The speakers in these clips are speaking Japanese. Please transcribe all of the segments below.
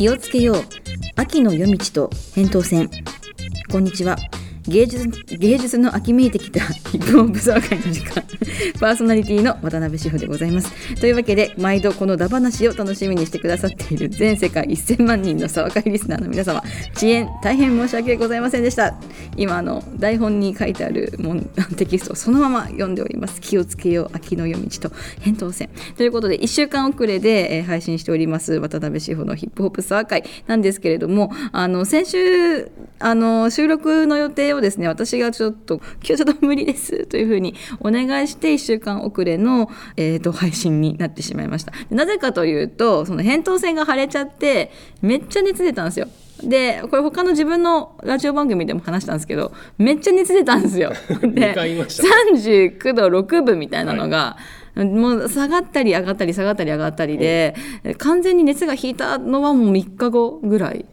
気をつけよう。秋の夜道と扁桃腺。こんにちは。芸術芸術の秋めいてきた ヒップホップ騒会の時間。パーソナリティの渡辺志保でございます。というわけで毎度このダ話を楽しみにしてくださっている全世界1000万人の騒会リスナーの皆様遅延大変申し訳ございませんでした。今あの台本に書いてあるもん テキストをそのまま読んでおります。気をつけよう秋の夜道と扁桃腺ということで1週間遅れで、えー配信しております渡辺志保のヒップホップ騒会なんですけれどもあの先週あの収録の予定をですね私がちょっと今日ちょっと無理ですというふうにお願いして1週間遅れの、えー、と配信になってしまいました。なぜかというとその扁桃腺が腫れちゃってめっちゃ熱出たんですよ。でこれ他の自分のラジオ番組でも話したんですけどめっちゃ熱出たんですよ。で二回言いました。39度6分みたいなのが、もう下がったり上がったり下がったり上がったりで、完全に熱が引いたのはもう3日後ぐらい。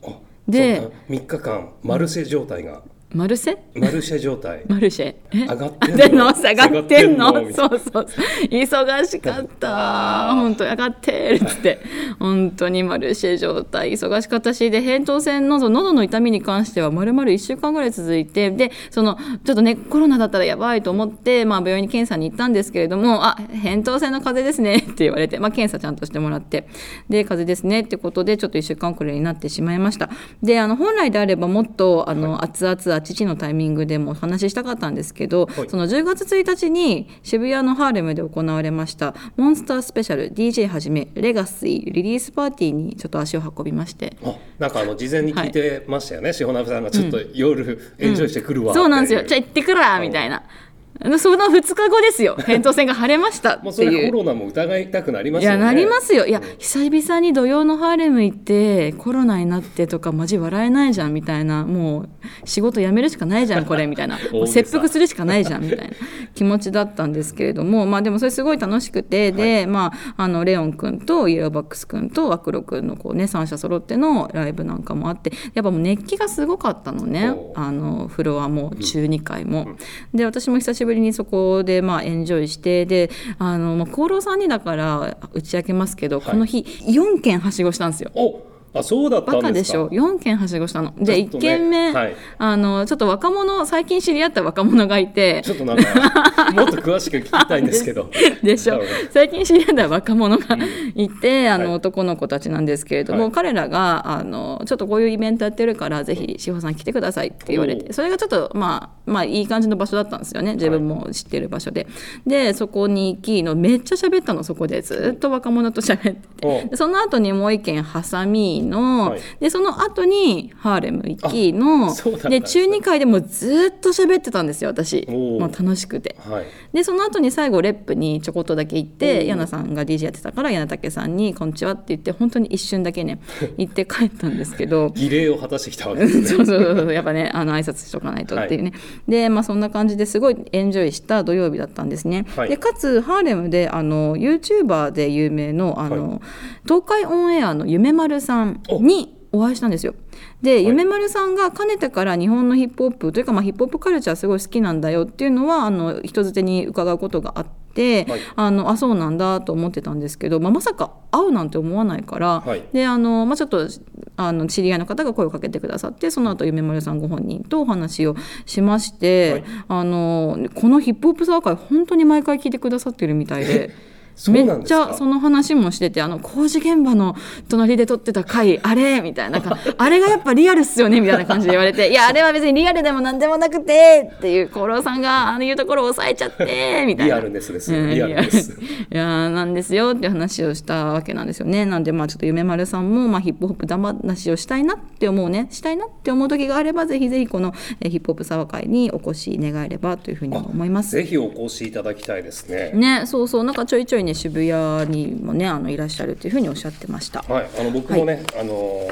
で3日間マルシェ状態が、マルセマルシェ状態。マルシェ。え？上がってんの？下がってんの？そうそう忙しかった。本当上がってるっつって。本当にマルシェ状態。忙しかったしで扁桃腺の喉の痛みに関してはまるまる1週間ぐらい続いてでそのちょっとねコロナだったらやばいと思って、まあ、病院に検査に行ったんですけれどもあ扁桃腺の風邪ですね って言われて、まあ、検査ちゃんとしてもらってで風邪ですねってことでちょっと1週間遅れになってしまいました。であの本来であればもっとあの、熱々あ父のタイミングでもお話ししたかったんですけど、はい。その10月1日に渋谷のハーレムで行われましたモンスタースペシャル DJ はじめレガシーリリースパーティーにちょっと足を運びまして。あなんかあの事前に聞いてましたよね、しほなべさんがちょっと夜エンジョイしてくるわ、そうなんですよ。じゃあ行ってくるわみたいなその2日後ですよ。扁桃腺が腫れましたっていう。れコロナも疑いたくなりますね。やなりますよ。いや久々に土曜のハーレム行ってコロナになってとかマジ笑えないじゃんみたいな。もう仕事辞めるしかないじゃんこれみたいな。切腹するしかないじゃんみたいな。気持ちだったんですけれどもまあでもそれすごい楽しくてで、まああのレオン君とイエローバックス君とアクロ君のこうね3社揃ってのライブなんかもあってやっぱもう熱気がすごかったのね。あのフロアも中2階も。で私も久しぶりにそこでまあエンジョイしてであの、まあ、功労さんにだから打ち明けますけど、この日4軒はしごしたんですよ。おあそうだったバんですか？カでしょ？4軒はしごしたの。で、1ちょっとね軒目、はい。あのちょっっと若者最近知り合った若者がいて。ちょっとなんか もっと詳しく聞きたいんですけど。でしょ？最近知り合った若者がいて、あのはい。男の子たちなんですけれども、はい。彼らがあのちょっとこういうイベントやってるからぜひ志保さん来てくださいって言われて。それがちょっとまあまあいい感じの場所だったんですよね。自分も知ってる場所で。でそこに行きのめっちゃ喋ったのそこで。ずっと若者と喋ってて。その後にもう一軒ハサミの、はい。でその後にハーレム行きので中2階でもうずっと喋ってたんですよ私。もう楽しくて。はい。でその後に最後レップにちょこっとだけ行ってうん柳さんが DJ やってたから柳武さんに「こんにちは」って言って本当に一瞬だけね 行って帰ったんですけど。儀礼を果たしてきたわけですね。そうそうそうやっぱねあの挨拶しとかないとっていうね、でまあそんな感じですごいエンジョイした土曜日だったんですね、はい。でかつハーレムであの YouTuber で有名のあの、東海オンエアの夢丸さんにお会いしたんですよ。で、夢丸さんがかねてから日本のヒップホップというか、まあ、ヒップホップカルチャーすごい好きなんだよっていうのはあの人づてに伺うことがあって、はい。あのあそうなんだと思ってたんですけど、まあ、まさか会うなんて思わないから、はい。であの、まあ、ちょっとあの知り合いの方が声をかけてくださってその後夢丸さんご本人とお話をしまして、はい。あのこのヒップホップサーカイ本当に毎回聞いてくださってるみたいで。めっちゃその話もしててあの工事現場の隣で撮ってた回あれみたいな あれがやっぱリアルっすよねみたいな感じで言われて いやあれは別にリアルでもなんでもなくてっていう五郎さんがあのいうところを抑えちゃってみたいな。リアルです。うんリアルですいやーなんですよっていう話をしたわけなんですよね。なんでまあちょっと夢丸さんも、まあ、ヒップホップだ話をしたいなって思うねしたいなって思う時があればぜひぜひこのえーヒップホップサワ会にお越し願えればというふうに思います。ぜひお越しいただきたいですね。ね、そうそうなんかちょいちょいね渋谷にもねあのいらっしゃるというふうにおっしゃってました。はいあの僕もね、あの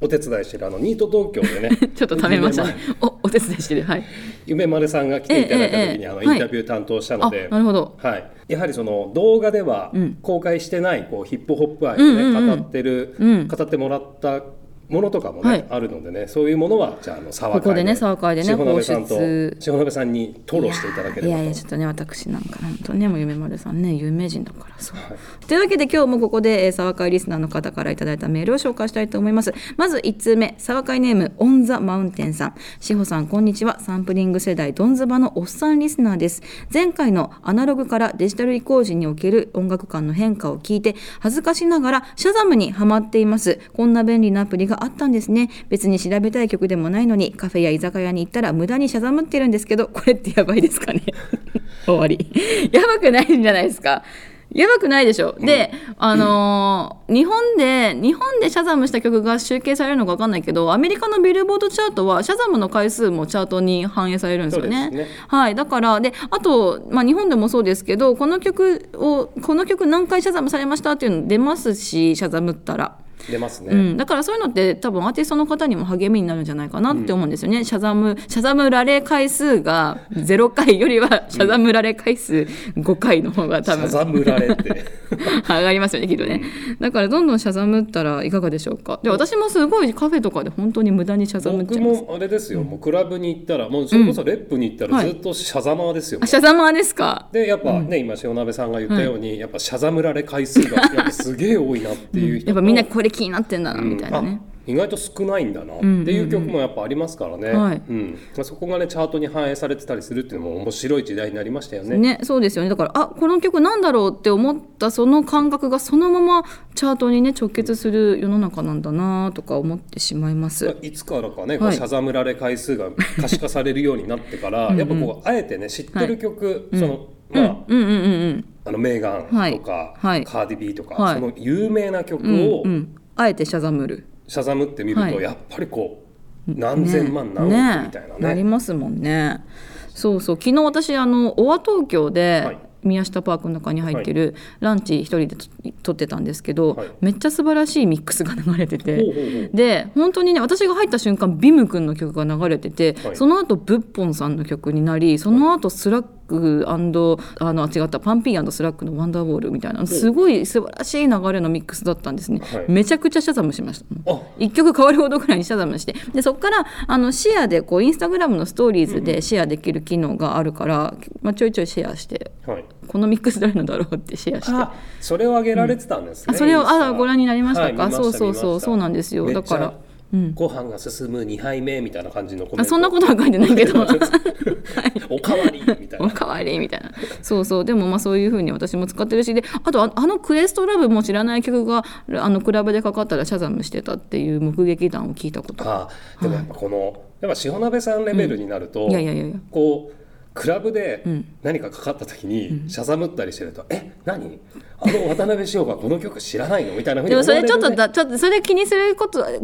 お手伝いしてるあのニート東京でね ちょっと食べました。ね。おお手伝いしてる。はい。夢丸さんが来ていただいた時に、あのインタビュー担当したのあで、なるほど。はい、やはりその動画ではうん。公開してないこうヒップホップ愛をね、語ってる、うん。語ってもらったものとかもね、はい。あるのでねそういうものはじゃああの沢会ここでね沢会でね塩鍋さんと放出。塩鍋さんに討論していただければ。といやいやちょっとね私なんか本当ねもう夢丸さんね有名人だからそう、はい。というわけで今日もここで、えー、沢会リスナーの方からいただいたメールを紹介したいと思います。まず1通目沢会ネームオン・ザ・マウンテンさん。志保さんこんにちは。サンプリング世代ドンズバのおっさんリスナーです。前回のアナログからデジタル移行時における音楽感の変化を聞いて恥ずかしながらシャザムにハマっています。こんな便利なアプリがあったんですね。別に調べたい曲でもないのにカフェや居酒屋に行ったら無駄にシャザムってるんですけどこれってやばいですかね。終わり。やばくないんじゃないですか。やばくないでしょ、で、あのー日本で日本でシャザムした曲が集計されるのか分かんないけどアメリカのビルボードチャートはシャザムの回数もチャートに反映されるんですよね。ね。はい、だからであと、まあ、日本でもそうですけどこの曲をこの曲何回シャザムされましたっていうの出ますしシャザムったら。出ますね、うん、だからそういうのって多分アーティストの方にも励みになるんじゃないかなって思うんですよね、シャザムシャザムられ回数が0回よりはシャザムられ回数5回の方が多分シャザムられて。上がりますよねきっとね。だからどんどんシャザムったらいかがでしょうか。で私もすごいカフェとかで本当に無駄にシャザムっちゃいます。もあれですよ、もうクラブに行ったらもうそれこそレップに行ったはい。らずっとシャザマーですよ、あシャザマーですか？でやっぱね、今塩鍋さんが言ったように、やっぱシャザムられ回数がやっぱすげえ多いなっていう人やっぱみんなとこれ気になってんだなみたいなね、あ意外と少ないんだなっていう曲もやっぱありますからね、はい。うん。まあ、そこがねチャートに反映されてたりするっていうのも面白い時代になりましたよね。ね、そうですよね。だからあこの曲なんだろうって思ったその感覚がそのままチャートにね直結する世の中なんだなとか思ってしまいます。まあいつからかね、こうはいシャザムられ回数が 可視化されるようになってからやっぱこうあえてね知ってる曲、そのまあ、うんうんうんうん。あのメーガンとか、はい。はい。カーディ・B とか、はい。その有名な曲うんをうんあえてシャザムる。シャザムって見ると、はい。やっぱりこう何千万何億みたいなね。なりますもんね。そうそう。昨日私あのオア東京で、はい。宮下パークの中に入ってるランチ一人で取ってたんですけど、はい。めっちゃ素晴らしいミックスが流れてて、で本当にね私が入った瞬間 BIM君の曲が流れてて、はい。その後ブッポンさんの曲になりその後スラックあのあ違った。 PUNPEE、5lackの「Wonder Wall」みたいな。すごい素晴らしい流れのミックスだったんですね、はい。めちゃくちゃシャザムしました。あ。一曲変わるほどぐらいにシャザムして。でそこからあのシェアでこうインスタグラムのストーリーズでシェアできる機能があるから、まあ、ちょいちょいシェアしてはい。このミックス誰のだろうってシェアして。あそれを上げられてたんですね、あそれをあご覧になりましたか？はい見そうそうそうそうなんですよ。だからうん。ご飯が進む2杯目みたいな感じのコメント。あそんなことは書いてないけど。おかわりみたいな。おかわりみたいな。そうそう。でもまあそういうふうに私も使ってるし。であとああのクエストラブも知らない曲があのクラブでかかったらシャザムしてたっていう目撃談を聞いたこと。あでもやっぱこのやっぱ塩鍋さんレベルになると、いやいやいやいや。こうクラブでん。何かかかった時にシャザムったりしてると「え何？あの渡辺翔がこの曲知らないの?」みたいなふうにでもそれちょっとだちょっとそれ気にすることある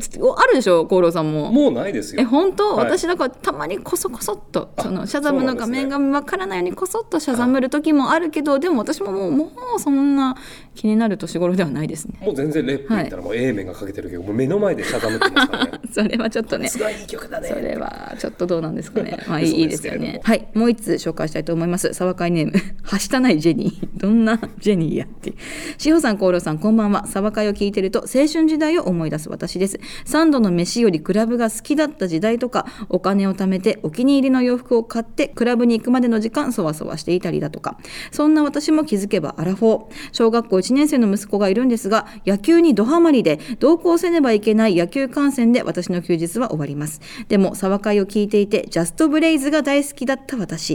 でしょ？厚労さんも。もうないですよ。え本当、はい。私だからたまにこそこそっとあそのシャザムの画面がそうわからないようにこそっとシャザムる時もあるけどでも私ももうもうそんな気になる年頃ではないですね。もう全然レップ行ったらもう A 面がかけてるけど、もう目の前でシャザムってますから ね。それはちょっとね。すごいいい曲だね。それはちょっとどうなんですかね。まあいいですよね。はい、もう一つ紹介したいと思います。沢会ネーム、はしたないジェニー。どんなジェニーやって。しほさん、コーロさん、こんばんは。沢会を聞いてると青春時代を思い出す私です。三度の飯よりクラブが好きだった時代とか、お金を貯めてお気に入りの洋服を買ってクラブに行くまでの時間そわそわしていたりだとか。そんな私も気づけばアラフォー。小学校1年生の息子がいるんですが、野球にドハマりで同行せねばいけない野球観戦で私の休日は終わります。でも、沢会を聞いていて、ジャストブレイズが大好きだった私、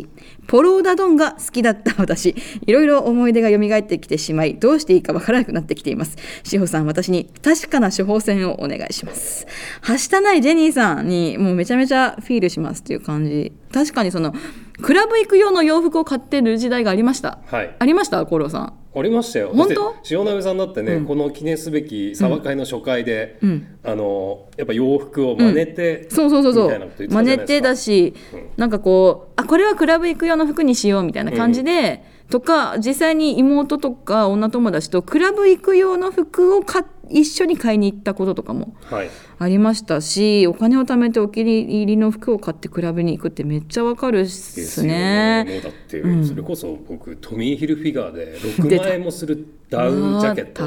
ポローダドンが好きだった私、いろいろ思い出が蘇ってきてしまい、どうしていいかわからなくなってきています。志保さん、私に確かな処方箋をお願いします。はしたないジェニーさんに、もうめちゃめちゃフィールしますっていう感じ。確かにその、クラブ行く用の洋服を買ってる時代がありました。はいありました？コロさん。ありましたよ。本当？塩鍋さんだってね、この記念すべき沢会の初回で、ん。あのやっぱ洋服を真似て、そうそうそうそみたいなこと言ってたじゃう真似てだし、なんかこうあこれはクラブ行く用の服にしようみたいな感じで、とか実際に妹とか女友達とクラブ行く用の服を買っ一緒に買いに行ったこととかもはい。ありましたしお金を貯めてお気に入りの服を買ってクラブに行くってめっちゃわかるっですねね。もうだって、うん。それこそ僕トミー・ヒルフィガーで6出た万円もするダウンジャケット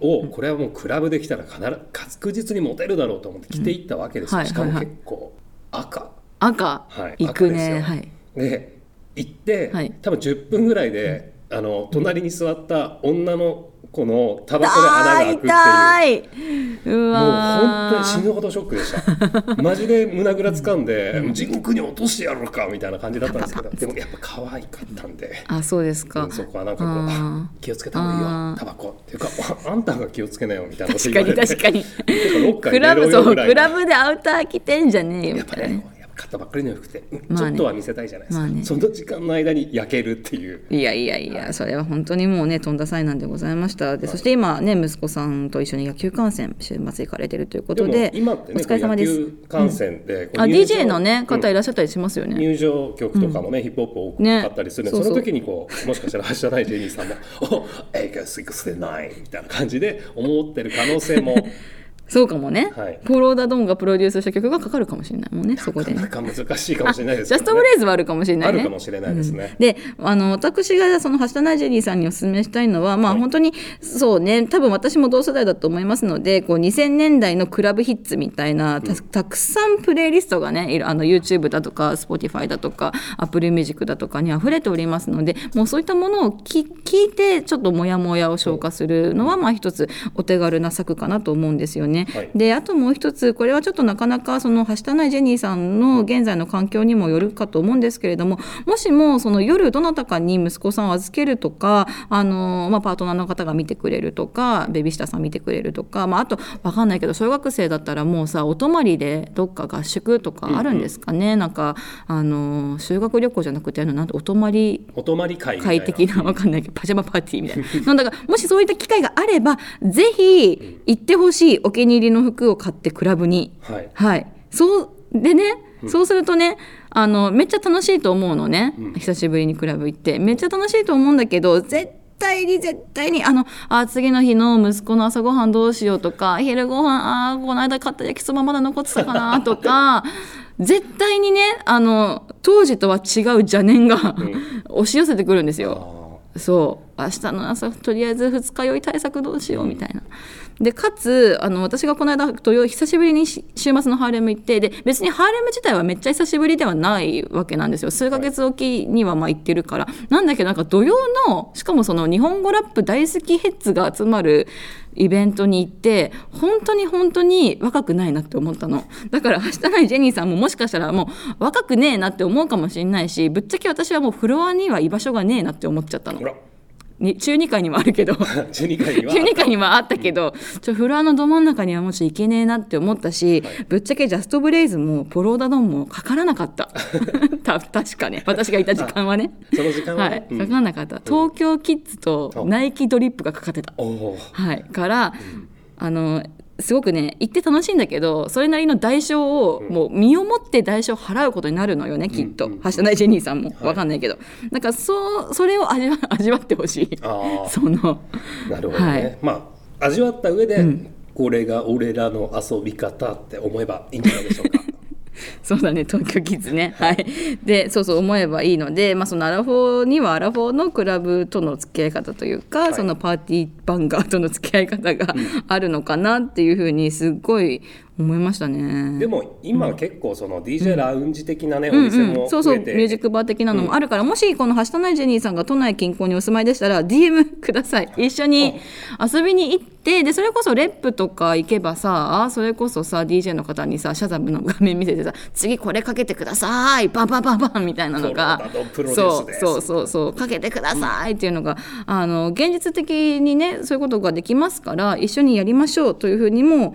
をこれはもうクラブで着たら必ず確実にモテるだろうと思って着ていったわけですよ、うんしかもはい。はい結構赤。赤、はい行くね。はい。で行って、はい。多分10分ぐらいで、あの隣に座った女の子のタバコで穴が開くっていう痛い。うもう本当に死ぬほどショックでした。マジで胸ぐらつかんで、地獄に落としてやろうかみたいな感じだったんですけど でもやっぱ可愛かったんで。あそうですか、うんそこはなんかこう気をつけた方がいいよ。タバコっていうかあ あんたが気をつけなよみたいなこと確かに言われて。確かにてかに。入れろラブそうクラブでアウター着てんじゃねえよみたいな買ったばっかりの服って、うんまあね。ちょっとは見せたいじゃないですか、まあね。その時間の間に焼けるっていう。いやいやいや、それは本当にもうね、とんだ災難でございました。で、そして今ね、息子さんと一緒に野球観戦、週末行かれてるということで、今ってねお疲れ様です。観戦で、こうあ、入場 DJ のね、方うんいらっしゃったりしますよね。入場曲とかもね、ヒップホップ多ねかったりするんで、そうその時にこうもしかしたら発車ないジェニーさんも「おエイカ69」みたいな感じで思ってる可能性も そうかもね、はいポローダ・ドンがプロデュースした曲がかかるかもしれないもんね、そこでね。なかなか難しいかもしれないです ジャストフレーズはあるかもしれないね。あるかもしれないですね。であの私がその橋田ナイジェリーさんにお勧めしたいのは、まあ、はい本当にそうね多分私も同世代だと思いますのでこう2000年代のクラブヒッツみたいなたたくさんプレイリストがねあの YouTube だとか Spotify だとか Apple Music だとかに溢れておりますのでもうそういったものをき聞いてちょっとモヤモヤを消化するのはまあ一つお手軽な策かなと思うんですよね。はい。であともう一つこれはちょっとなかなかそのはしたないジェニーさんの現在の環境にもよるかと思うんですけれどももしもその夜どなたかに息子さんを預けるとかあの、まあ、パートナーの方が見てくれるとかベビーシッターさん見てくれるとか、まあ、あと分かんないけど小学生だったらもうさお泊まりでどっか合宿とかあるんですかね、なんかあの修学旅行じゃなくてあのなんてお泊まりお泊まり会みたいな。快適なわかんないけどパジャマパーティーみたいな。なんだからもしそういった機会があればぜひ行ってほしいお気に入りの服を買ってクラブに。はい。はい。そうでね、そうするとねあのめっちゃ楽しいと思うのね、久しぶりにクラブ行って。めっちゃ楽しいと思うんだけど絶対に絶対にあのあ次の日の息子の朝ごはんどうしようとか昼ごはんあーこの間買った焼きそばまだ残ってたかなとか 絶対にねあの当時とは違う邪念が、押し寄せてくるんですよ。あそう。明日の朝とりあえず二日酔い対策どうしようみたいな。でかつあの私がこの間土曜久しぶりに週末のハーレム行ってで別にハーレム自体はめっちゃ久しぶりではないわけなんですよ。数ヶ月おきにはまあ行ってるから、なんだけどなんか土曜のしかもその日本語ラップ大好きヘッズが集まるイベントに行って本当に本当に若くないなって思ったの。だから明日ないジェニーさんももしかしたらもう若くねえなって思うかもしれないしぶっちゃけ私はもうフロアには居場所がねえなって思っちゃったの。に中2階にもあるけど。12回には中2階にはあったけどちょフロアのど真ん中にはもうちょっといけねえなって思ったし、ぶっちゃけジャストブレイズもポローダドンもかからなかった。た確かね私がいた時間はね。その時間ははい。ね、うん。かからなかった。東京キッズとナイキドリップがかかってた。はい、から、あのすごくね行って楽しいんだけどそれなりの代償を、もう身をもって代償を払うことになるのよねきっと、うん。うんはしないジェニーさんも。わかんないけど、なんかそうそれを味わ 味わってほしい。あその。あなるほどね、はい。まあ味わった上で、これが俺らの遊び方って思えばいいんじゃないでしょうか そうだね東京キッズね。はい。でそうそう思えばいいので、まあ、そのアラフォーにはアラフォーのクラブとの付き合い方というか、い。そのパーティーバンガーとの付き合い方があるのかなっていうふうにすっごい思いましたね。でも今結構その DJ ラウンジ的なね、うんお店もうん、そうそう増えて、ミュージックバー的なのもあるから、もしこのはしたないジェニーさんが都内近郊にお住まいでしたら DM ください。一緒に遊びに行ってでそれこそレップとか行けばさそれこそさ DJ の方にさシャザムの画面見せてさ次これかけてくださいバンバンバンバンみたいなのがそうそうそうそうかけてくださいっていうのが、あの現実的にねそういうことができますから一緒にやりましょうというふうにも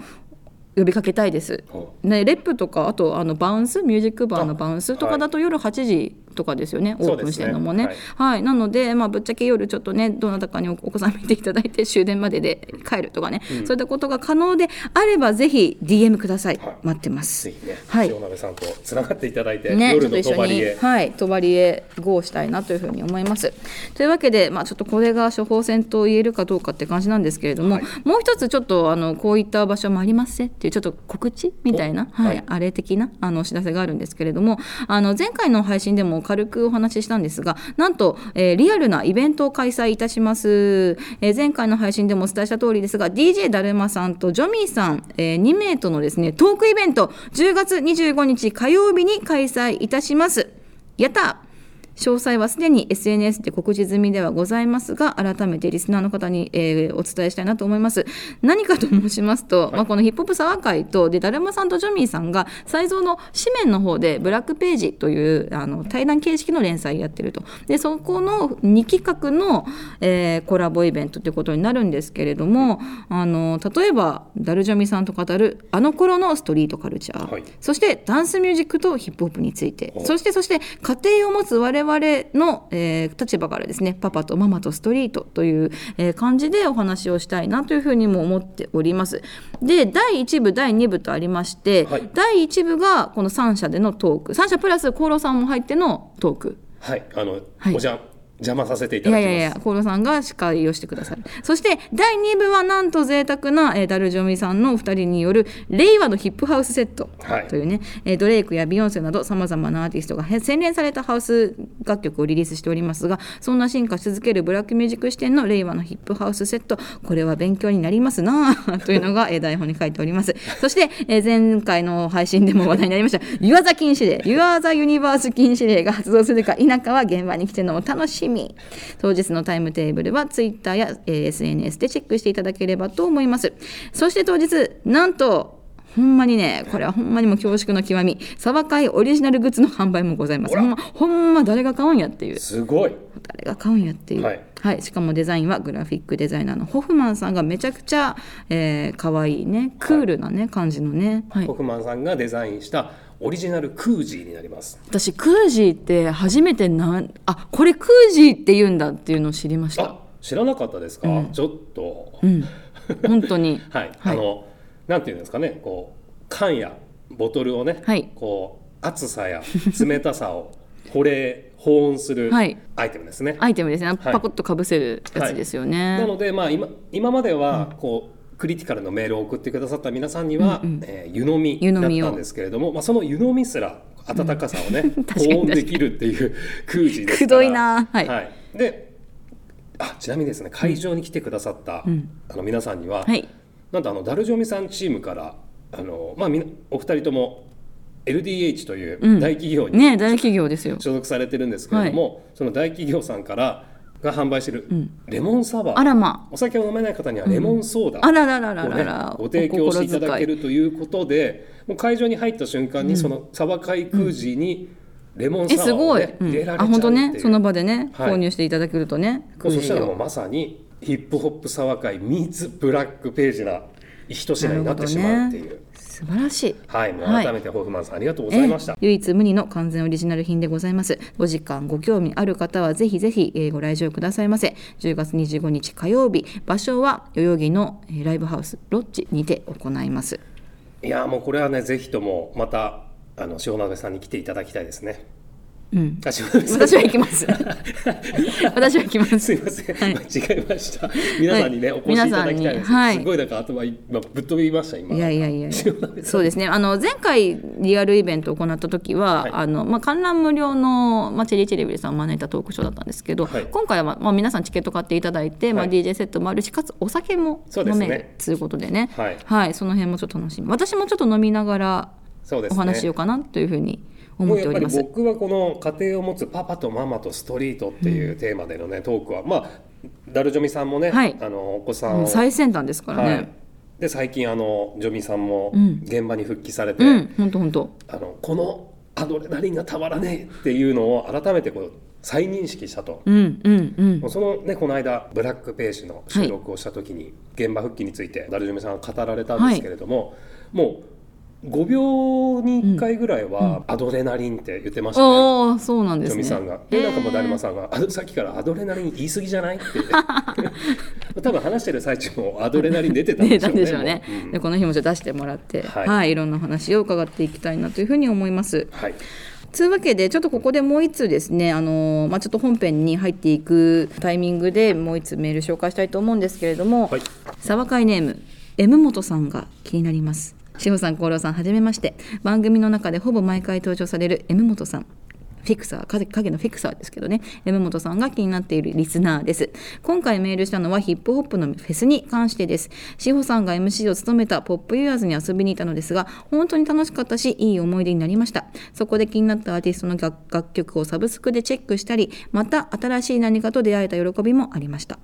呼びかけたいです。ほね、レップとかあとあのバウンス？ミュージックバーのバウンス？とかだと夜8時とかですよねオープンしてるのもね。そうですね。はい、なので、まあ、ぶっちゃけ夜ちょっとねどなたかにおお子さん見ていただいて終電までで帰るとかね、そういったことが可能であればぜひ DM ください、はい。待ってます。ぜひね、はい。塩鍋さんとつながっていただいて、ね、夜のへ、はい、帳へ GO したいなというふうに思います。というわけで、まあ、ちょっとこれが処方箋と言えるかどうかって感じなんですけれども、はい。もう一つちょっとあのこういった場所もありますせっていうちょっと告知みたいな、はいはい。あれ的なあのお知らせがあるんですけれどもあの前回の配信でも軽くお話ししたんですがなんと、えーリアルなイベントを開催いたします、えー前回の配信でもお伝えした通りですが DJ だるまさんとジョミーさん、え2名とのですねトークイベント10月25日火曜日に開催いたします。やった詳細はすでに SNS で告知済みではございますが改めてリスナーの方に、えーお伝えしたいなと思います。何かと申しますと、まあ、このヒップホップサワー会とでだるまさんとジョミーさんが才蔵の紙面の方でブラックページというあの対談形式の連載やってると。でそこの2企画の、えーコラボイベントということになるんですけれどもあの例えばダルジョミさんと語るあの頃のストリートカルチャー、はい。そしてダンスミュージックとヒップホップについて。おそしてそして家庭を持つ我々の、えー立場からですねパパとママとストリートという、えー感じでお話をしたいなというふうにも思っております。で第1部第2部とありまして、はい。第1部がこの3社でのトーク。3社プラス厚労さんも入ってのトーク。はい、あの、はい。おじゃ邪魔させていいただきます。やいやいや、コーロさんが司会をしてくださる。そして、第2部はなんと贅沢な、えーダルジョミさんのお二人による、令和のヒップハウスセットはいというね、えードレイクやビヨンセなど、さまざまなアーティストがへ洗練されたハウス楽曲をリリースしておりますが、そんな進化し続けるブラックミュージック視点の令和のヒップハウスセット、これは勉強になりますなあというのが、えー台本に書いております。そして、えー前回の配信でも話題になりました、ユアザ禁止令、ユアザユニバース禁止令が発動するか否かは現場に来てのお楽しみ。当日のタイムテーブルはツイッターや、えー SNS でチェックしていただければと思います。そして当日、なんと、ほんまにね、これはほんまにもう恐縮の極み、サバカイオリジナルグッズの販売もございます。ほんま、ほんま誰が買うんやっていう。すごい。誰が買うんやっていう、はいしかもデザインはグラフィックデザイナーのホフマンさんがめちゃくちゃ、えー、可愛いねクールなね、感じのね、はいホフマンさんがデザインしたオリジナルクージーになります。私クージーって初めてなんあこれクージーって言うんだっていうのを知りました。あ、知らなかったですか？ちょっと。うん。本当に。はい、はい。あの、なんていうんですかね、こう缶やボトルをね、はい。こう熱さや冷たさを 保冷保温するはい。アイテムですね。アイテムですね。パコッとかぶせるやつですよね、なので、まあ、今今まではこう、クリティカルのメールを送ってくださった皆さんには、えー湯飲みだったんですけれども、まあ、その湯飲みすら温かさをね、確かに。保温できるっていうクージーですから。くどいな。はい。であちなみにですね会場に来てくださった、あの皆さんには、はい。なんとあのダルジョミさんチームからあの、まあ、みなお二人とも LDH といううん。大企業にね大企業ですよ。所属されてるんですけれども、その大企業さんからが販売してる。レモンサワー、あらま。お酒を飲めない方にはレモンソーダ。あらららららら。ご提供していただけるるということでもう会場に入った瞬間にそのサバ海空時にレモンえサワーを、すごい、ねうん。入れられちゃうあ本当ね。その場でね、はい。購入していただけるとねもうそしたらもうをまさにヒップホップサワー界ミーツブラックページな一品になってしまうっていう、素晴らしい。はいもうはい。改めてホフマンさんありがとうございました、ええ唯一無二の完全オリジナル品でございますお時間ご興味ある方はぜひぜひ、えーご来場くださいませ。10月25日火曜日場所は代々木のえーライブハウスロッジにて行います。いやもうこれはねぜひともまたあの塩鍋さんに来ていただきたいですねうん。私は行きます。私は行きます。すいません、はい。間違えました。皆さんにね、はい。お越しいただきたいです。はい。すごいだから頭今ぶっ飛びました今。いやいやいや。そうですね。あの前回リアルイベントを行った時は、はい。あのまあ、観覧無料の、まあ、チェリーチェリビルさんを招いたトークショーだったんですけど、はい。今回は、まあ、皆さんチケット買っていただいて、まあ、はい DJ セットもあるしかつお酒も飲めるということでね。はい。その辺もちょっと楽しみ。私もちょっと飲みながら。お話ししようかなというふうに思っぱりっております。僕はこの家庭を持つパパとママとストリートっていうテーマでのね、トークはまあダルジョミさんもね、はい。あのお子さん最先端ですからはい。ね。で最近あのジョミさんもうん。現場に復帰されて、うん、本当本当。あのこのアドレナリンがたまらねえっていうのを改めてこう再認識したと。うんうんうん。そのねこの間ブラックページの収録をした時に現場復帰についてダルジョミさんが語られたんですけれども、もう5秒に1回ぐらいはアドレナリンって言ってましたね、ああそうなんですね。さんが。でなんかもうだるまさんがあさっきからアドレナリン言い過ぎじゃない？って。多分話してる最中もアドレナリン出てたん出でしょうね。でしょうね。もう。うん。でこの日もじゃあ出してもらってははいい、い、ろんな話を伺っていきたいなというふうに思います。はい。つうわけでちょっとここでもう一通ですねあのーまあちょっと本編に入っていくタイミングでもう一通メール紹介したいと思うんですけれども、はい。沢会ネーム M 本さんが気になります志保さん、厚労さん、はじめまして。番組の中でほぼ毎回登場される M 本さん。フィクサー影のフィクサーですけどね。M 本さんが気になっているリスナーです。今回メールしたのはヒップホップのフェスに関してです。志保さんが MC を務めたポップユアーズに遊びに行ったのですが本当に楽しかったしいい思い出になりました。そこで気になったアーティストの楽曲をサブスクでチェックしたりまた新しい何かと出会えた喜びもありました。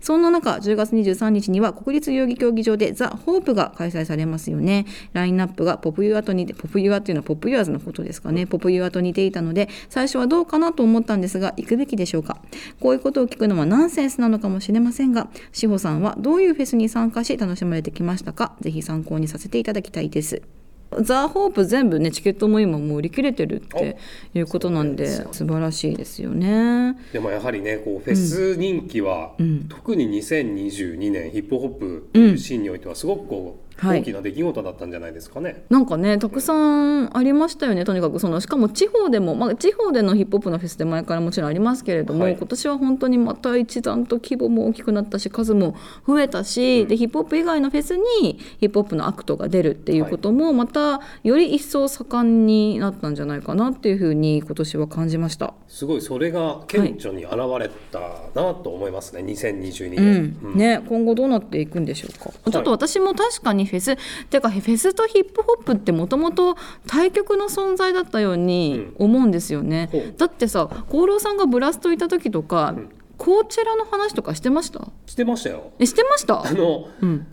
そんな中10月23日には国立代々木競技場でザ・ホープが開催されますよね。ラインナップがポップユアと似てポップユアっていうのはポップユアーズのことですかね。ポップユアと似ていたので最初はどうかなと思ったんですが行くべきでしょうか。こういうことを聞くのはナンセンスなのかもしれませんが志保さんはどういうフェスに参加し楽しまれてきましたか。ぜひ参考にさせていただきたいです。ザ・ホープ全部ねチケットも今もう売り切れてるっていうことなんで素晴らしいですよね。でもやはりねこうフェス人気は、ん。特に2022年ヒップホップシーンにおいてはすごくこう、はい大きな出来事だったんじゃないですかね。なんかねたくさんありましたよねとにかく。そのしかも地方でも、まあ、地方でのヒップホップのフェスで前からもちろんありますけれども、はい。今年は本当にまた一段と規模も大きくなったし数も増えたし、でヒップホップ以外のフェスにヒップホップのアクトが出るっていうこともまたより一層盛んになったんじゃないかなっていうふうに今年は感じました。すごい。それが顕著に現れたなと思いますね、2022う年。んうん。ね、今後どうなっていくんでしょうか、いちょっと私も確かにフェス。てかフェスとヒップホップってもともと対極の存在だったように思うんですよね、ほう。だってさ厚労さんが blastいた時とか、コーチェラの話とかしてました？してましたよ。えしてました？あのうん。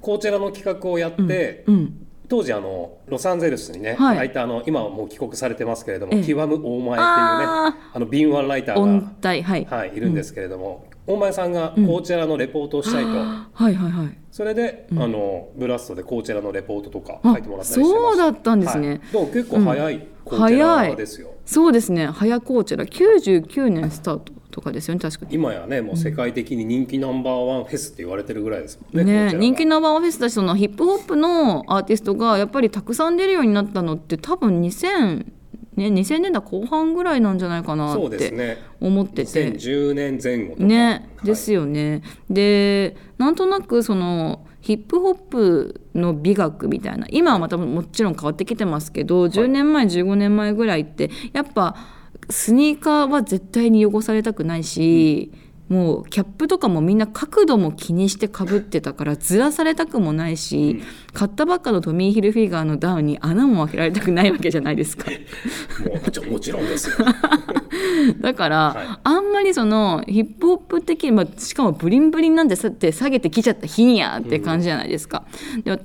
こちらの企画をやって、うん。当時あのロサンゼルスにね、はい。ライターの今はもう帰国されてますけれども、ええ極む大前っていうねああの敏腕ライター音が、体はい、はい、いるんですけれども、大前さんがこちらのレポートをしたいと、はいはいはい。それで、あのブラストでこちらのレポートとか書あいてもらったりしてましたそうだったんですね、はい、でも結構早いこちらですよ、そうですね。早コーチェラ99年スタートとかですよね確か今やねもう世界的に人気ナンバーワンフェスって言われてるぐらいですもんねね人気ナンバーワンフェスだしそのヒップホップのアーティストがやっぱりたくさん出るようになったのって多分2000、ね、2000年代後半ぐらいなんじゃないかなって思ってて。2010年前後とか。ね、はい。ですよね。でなんとなくそのヒップホップの美学みたいな今はまたもちろん変わってきてますけど、10年前15年前ぐらいってやっぱスニーカーは絶対に汚されたくないし、もうキャップとかもみんな角度も気にしてかぶってたからずらされたくもないし、買ったばっかのトミー・ヒルフィガーのダウンに穴も開けられたくないわけじゃないですか。も もちろんですよだから、はいあんまりそのヒップホップ的に、まあ、しかもブリンブリンなんてさって下げてきちゃった日にやって感じじゃないですか。で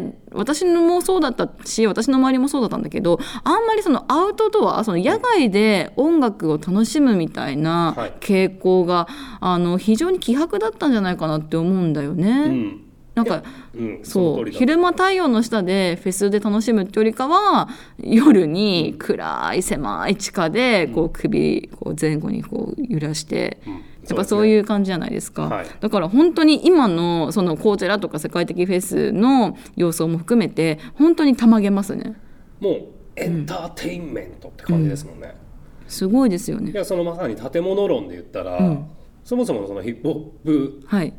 で私のもそうだったし私の周りもそうだったんだけどあんまりそのアウトドアその野外で音楽を楽しむみたいなはい傾向が、あの非常に希薄だったんじゃないかなって思うんだよね。うんなんかうんそう昼間太陽の下でフェスで楽しむってよりかは夜に暗い狭い地下でこう首こう前後にこう揺らして、うん。やっぱそういう感じじゃないですか。はい。だから本当に今のそのコーチェラとか世界的フェスの様相も含めて本当にたまげますね。もうエンターテインメントって感じですもんね、すごいですよね。いやそのまさに建物論で言ったら、うん。そもそもそのヒップホップはい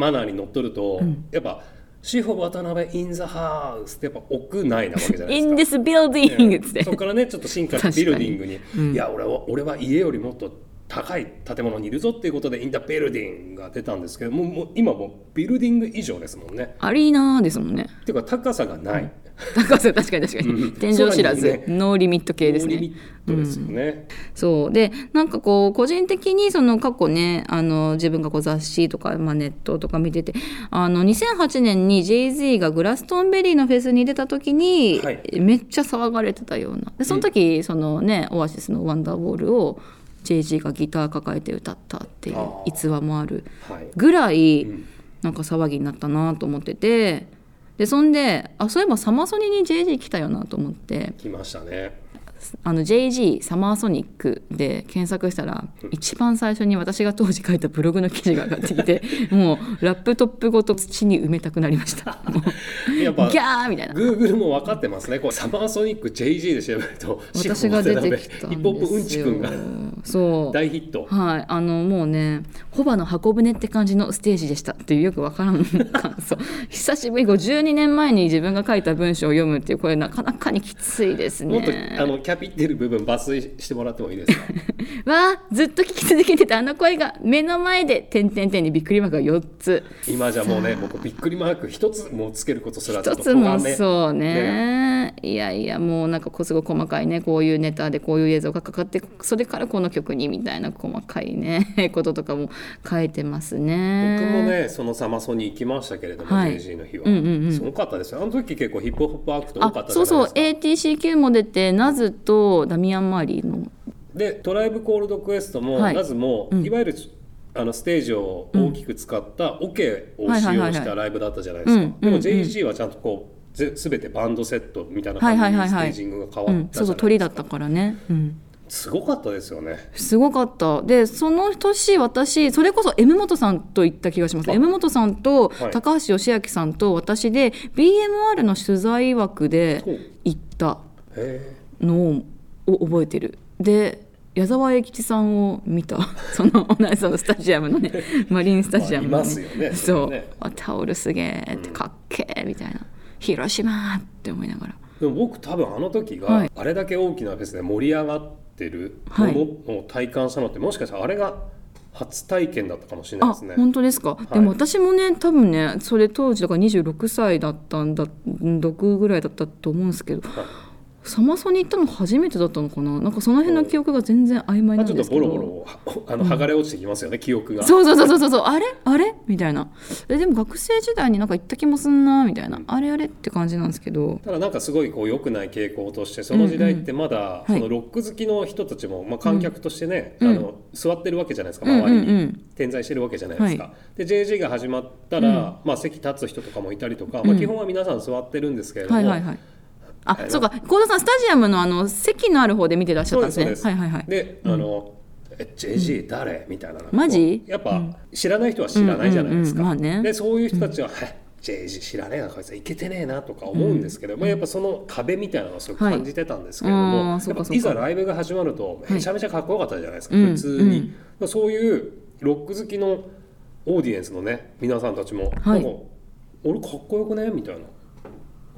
マナーにのっとると、やっぱシフォ渡辺インザハウスってやっぱ屋内なわけじゃない「ですか。In。this building」っつって。そこからねちょっと進化したビルディングに、いや俺は俺は家よりもっと高い建物にいるぞっていうことでインタビルディングが出たんですけどもうもう今もうビルディング以上ですもんね。アリーナーですもんね。っていうか高さがない、高 さ確かに確かに、天井知らず、ね。ノーリミット系ですね。ノーリミットですよね。そう。でなんかこう個人的にその過去ねあの自分がこう雑誌とか、まあ、ネットとか見ててあの2008年に Jay-Z がグラストンベリーのフェスに出た時に、はい。めっちゃ騒がれてたような。でその時、そのねオアシスの「Wonderwall」を Jay-Z がギター抱えて歌ったっていう逸話もあるはい。ぐらい、ん。なんか騒ぎになったなと思っててでそんであそういえばサマソニに JG 来たよなと思って。来ましたね。あの JG サマーソニックで検索したら一番最初に私が当時書いたブログの記事が上がってきて もうラップトップごと土に埋めたくなりました。やっぱギャーみたいな。Google も分かってますね。こうサマーソニック JG で調べると私が出てきたんヒップホップうんちくんがですよそう。大ヒット。はい、あのもうねホバの箱舟って感じのステージでしたっていうよくわからん。感想。久しぶり12年前に自分が書いた文章を読むっていうこれなかなかにきついですね。もっとあのキャピってる部分抜粋してもらってもいいですか？わあずっと聞き続けてたあの声が目の前で点々点にびっくりマークが4つ。今じゃもうね僕びっくりマーク一つもうつけることすらちょっと一つもそうね。いやいやもうなんかすごい細かいねこういうネタでこういう映像がかかってそれからこの曲にみたいな細かいね こととかも書いてますね。僕もねそのサマソに行きましたけれども、はい。の日は、うんうんうん。すごかったですよ。あの時結構ヒップホップアクト多かったそうそう ATCQ も出てナズとダミアン・マーリーの。でトライブ・コールド・クエストも、はい。ナズも、うん。いわゆるあのステージを大きく使ったオケを使用したライブだったじゃないですか、うん。でもうん JG はちゃんとこうぜ全てバンドセットみたいな感じはいはいはいはい。にステージングが変わうん、ったそうそうトリだったからね、うん、すごかったですよね。すごかった。でその年私それこそ M 本さんと行った気がします。あ。M 本さんとはい。高橋義明さんと私で BMR の取材枠で行った。へのを覚えてる。で矢沢永吉さんを見た。その同じそのスタジアムのね マリンスタジアムの、まあいますよね。そう、ね。あタオルすげえってかっけえみたいな、広島って思いながら。でも僕多分あの時がはい。あれだけ大きなフェスで盛り上がってるはい。ものを体感したのってもしかしたらあれが初体験だったかもしれないあですね。本当ですか、い。でも私もね多分ねそれ当時だから26歳だったんだ6ぐらいだったと思うんですけどはいサマソに行ったの初めてだったのかな？なんかその辺の記憶が全然曖昧まあ、なんちょっとですけど、ボロボロあの剥がれ落ちてきますよね、記憶が。そうそうそうそうそうあれ？あれ？みたいな。えでも学生時代になんか行った気もすんなみたいな。あれあれって感じなんですけど。ただなんかすごいこう良くない傾向としてその時代ってまだうんうんそのロック好きの人たちも、まあ、観客としてね、うん。あの座ってるわけじゃないですかうん周りに、うんうん点在してるわけじゃないですか。で JG が始まったら、まあ、席立つ人とかもいたりとか、まあ、うん基本は皆さん座ってるんですけれども、はいはいはいあそうか。幸田さんスタジアムのあの席のある方で見てらっしゃったんですね。はいはいはい。で、あのえ JG 誰、みたいな。マジ？やっぱ、知らない人は知らないじゃないですか、まあね。でそういう人たちは、はい JG 知らねえなこいついけてねえなとか思うんですけど、まあ、やっぱその壁みたいなのをすごく感じてたんですけれども、はいざライブが始まるとめちゃめちゃかっこよかったじゃないですか、うん。普通に、うん。まあ、そういうロック好きのオーディエンスのね皆さんたちも、はい。なんか俺かっこよくね？みたいな。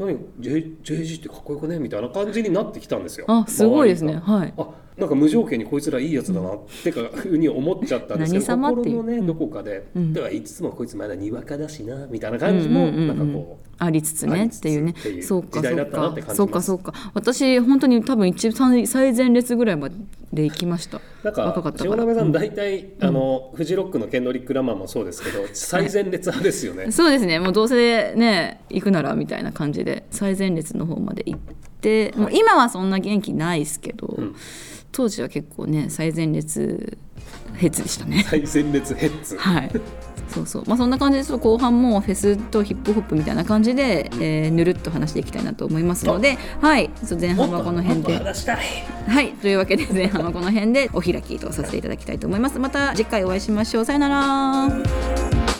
何 J JG ってかっこよくね？みたいな感じになってきたんですよ。あすごいですね。はい。あなんか無条件にこいつらいいやつだなってかふうに思っちゃったんですけど何様っていう。心のねどこかで、うん。では言いつつもこいつまだにわかだしなみたいな感じもうんうんうんうん。なんかこうありつつねっていうね。そうかそうかそうかそうか。私本当に多分一番最前列ぐらいまで行きました。なん若かかったから。塩鍋さん大体、あのフジロックのケンドリック・ラマーもそうですけど最前列派ですよね。そうですね。もうどうせね行くならみたいな感じで最前列の方まで行って、もう今はそんな元気ないですけど、ん。当時は結構ね最前列ヘッズでしたね。最前列ヘッズ。はいそうそう。まあそんな感じでちょっと後半もフェスとヒップホップみたいな感じで、えーぬるっと話していきたいなと思いますのではい。ちょ前半はこの辺で。はい。というわけで前半はこの辺でお開きとさせていただきたいと思います。また次回お会いしましょう。さよなら